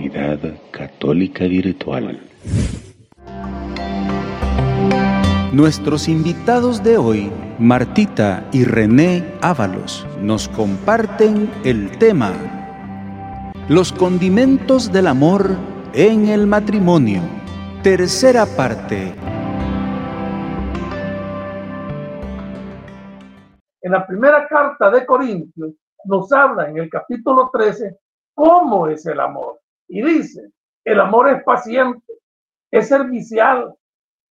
Comunidad Católica Virtual. Nuestros invitados de hoy, Martita y René Ábalos, nos comparten el tema Los condimentos del amor en el matrimonio. Tercera parte. En la primera carta de Corintios nos habla en el capítulo 13 cómo es el amor. Y dice, el amor es paciente, es servicial,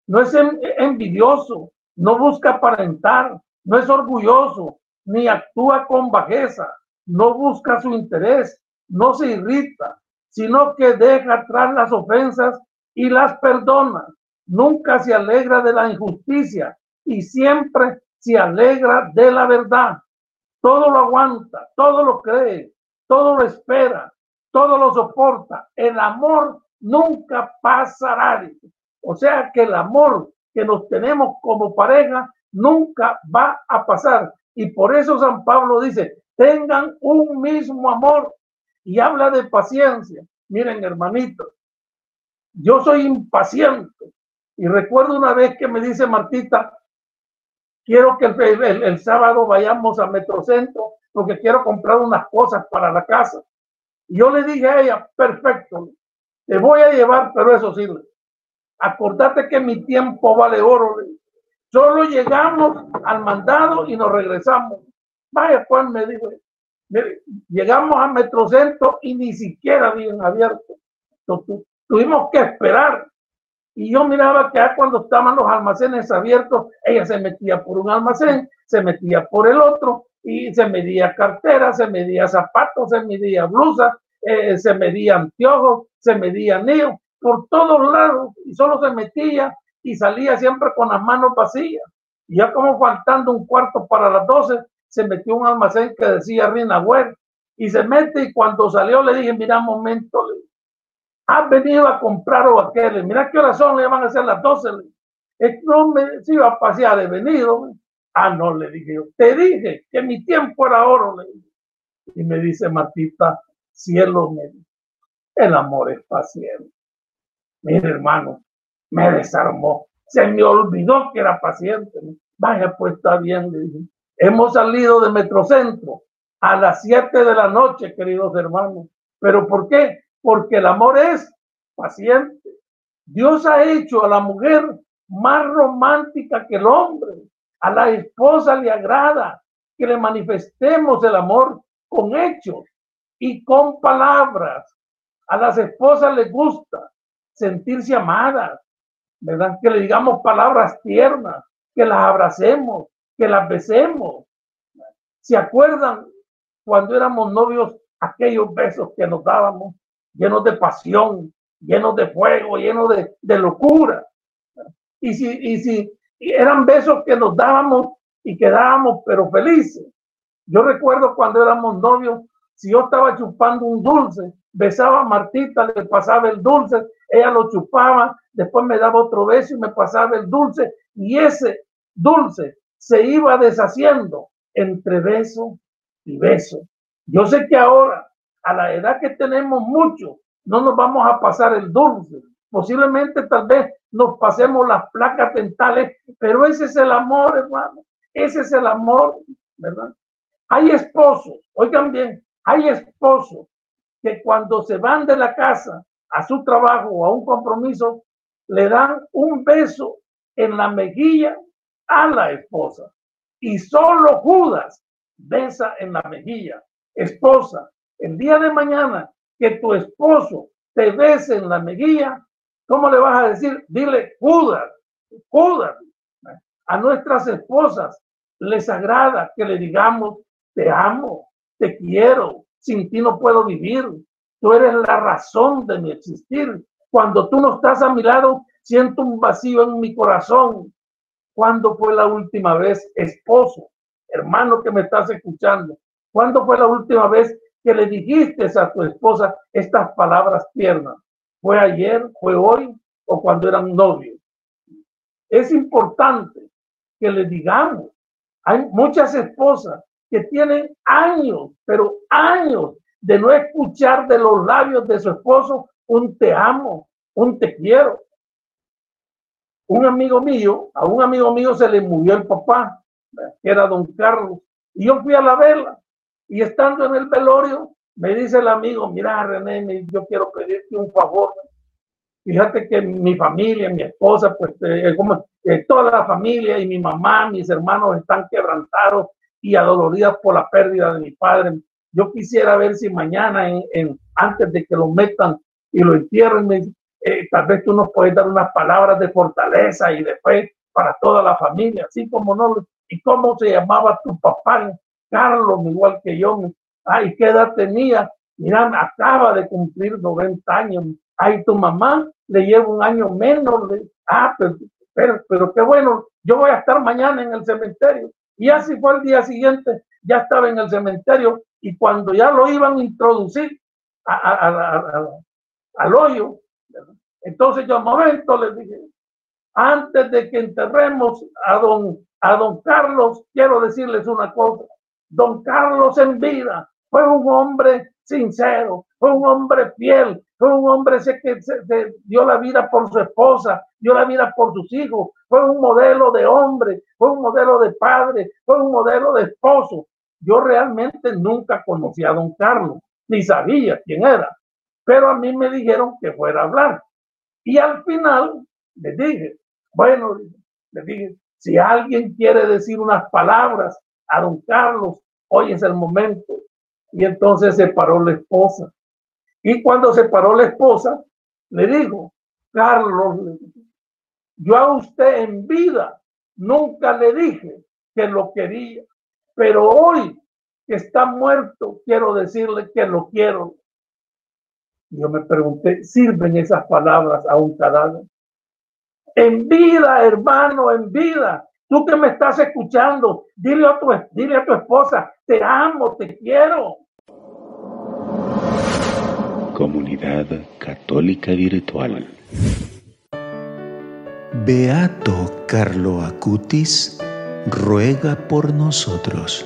no es envidioso, no busca aparentar, no es orgulloso, ni actúa con bajeza, no busca su interés, no se irrita, sino que deja atrás las ofensas y las perdona. Nunca se alegra de la injusticia y siempre se alegra de la verdad. Todo lo aguanta, todo lo cree, todo lo espera, todo lo soporta. El amor nunca pasará. O sea que el amor que nos tenemos como pareja nunca va a pasar. Y por eso San Pablo dice, tengan un mismo amor y habla de paciencia. Miren, hermanitos, yo soy impaciente. Y recuerdo una vez que me dice Martita, quiero que el, sábado vayamos a Metrocentro porque quiero comprar unas cosas para la casa. Yo le dije a ella, perfecto, te voy a llevar, pero eso sí, acordate que mi tiempo vale oro. Solo llegamos al mandado y nos regresamos. Vaya, Juan me dijo, llegamos a Metrocentro y ni siquiera habían abierto. Tuvimos que esperar. Y yo miraba que cuando estaban los almacenes abiertos, ella se metía por un almacén, se metía por el otro, y se medía cartera, se medía zapatos, se medía blusa, eh, se medía anteojos, se medía anillos, por todos lados, y solo se metía y salía siempre con las manos vacías. Y ya como faltando un cuarto para las doce, se metió un almacén que decía Rina y se mete y cuando salió le dije, mira, un momento, has venido a comprar o aquel, mira qué hora son, le van a ser las 12. Es no me si iba a pasear, he venido. Ah, no, le dije yo, te dije que mi tiempo era oro. Le dije. Y me dice Martita, cielo, me el amor es paciente. Mire, hermano, me desarmó. Se me olvidó que era paciente. Vaya, pues está bien, le dije. Hemos salido de Metrocentro a las 7 de la noche, queridos hermanos. ¿Pero por qué? porque el amor es paciente. Dios ha hecho a la mujer más romántica que el hombre. A la esposa le agrada que le manifestemos el amor con hechos y con palabras. A las esposas les gusta sentirse amadas, ¿verdad? Que le digamos palabras tiernas, que las abracemos, que las besemos. ¿Se acuerdan cuando éramos novios aquellos besos que nos dábamos? llenos de pasión, llenos de fuego, llenos de, locura. Y si, y si eran besos que nos dábamos y quedábamos pero felices. Yo recuerdo cuando éramos novios, si yo estaba chupando un dulce, besaba a Martita, le pasaba el dulce, ella lo chupaba, después me daba otro beso y me pasaba el dulce, y ese dulce se iba deshaciendo entre beso y beso. Yo sé que ahora a la edad que tenemos mucho, no nos vamos a pasar el dulce. Posiblemente tal vez nos pasemos las placas dentales, pero ese es el amor, hermano. Ese es el amor, ¿verdad? Hay esposos, oigan bien, hay esposos que cuando se van de la casa a su trabajo o a un compromiso, le dan un beso en la mejilla a la esposa. Y solo Judas besa en la mejilla. Esposa, el día de mañana que tu esposo te bese en la mejilla, ¿cómo le vas a decir? Dile, Judas, Judas. A nuestras esposas les agrada que le digamos, te amo, te quiero, sin ti no puedo vivir, tú eres la razón de mi existir. Cuando tú no estás a mi lado, siento un vacío en mi corazón. ¿Cuándo fue la última vez, esposo, hermano que me estás escuchando? ¿Cuándo fue la última vez que le dijiste a tu esposa estas palabras tiernas? ¿Fue ayer, fue hoy o cuando eran novios? Es importante que le digamos. Hay muchas esposas que tienen años, pero años de no escuchar de los labios de su esposo un te amo, un te quiero. Un amigo mío, a un amigo mío se le murió el papá, que era don Carlos, y yo fui a la vela, y estando en el velorio, me dice el amigo, mira René, yo quiero pedirte un favor. Fíjate que mi familia, mi esposa, pues eh, como, eh, toda la familia y mi mamá, mis hermanos están quebrantados y adoloridas por la pérdida de mi padre. Yo quisiera ver si mañana, en, antes de que lo metan y lo entierren, eh, tal vez tú nos puedes dar unas palabras de fortaleza y de fe para toda la familia, así como no. ¿Y cómo se llamaba tu papá? Carlos, igual que yo. Ay, ¿qué edad tenía? Mira, acaba de cumplir 90 años. Ay, tu mamá le lleva un año menos. Ah, pero, pero, pero qué bueno, yo voy a estar mañana en el cementerio. Y así fue el día siguiente, ya estaba en el cementerio y cuando ya lo iban a introducir al hoyo, entonces yo, momento, les dije, antes de que enterremos a don, a don Carlos, quiero decirles una cosa. Don Carlos en vida fue un hombre sincero, fue un hombre fiel, fue un hombre que se, dio la vida por su esposa, dio la vida por sus hijos, fue un modelo de hombre, fue un modelo de padre, fue un modelo de esposo. Yo realmente nunca conocí a don Carlos, ni sabía quién era, pero a mí me dijeron que fuera a hablar. Y al final le dije, bueno, le dije, si alguien quiere decir unas palabras a don Carlos, hoy es el momento. Y entonces se paró la esposa. Y cuando se paró la esposa, le dijo, Carlos, yo a usted en vida nunca le dije que lo quería, pero hoy que está muerto, quiero decirle que lo quiero. Yo me pregunté, ¿sirven esas palabras a un cadáver? En vida, hermano, en vida. Tú que me estás escuchando, dile a tu, dile a tu esposa, te amo, te quiero. Comunidad Católica Virtual. Beato Carlo Acutis ruega por nosotros.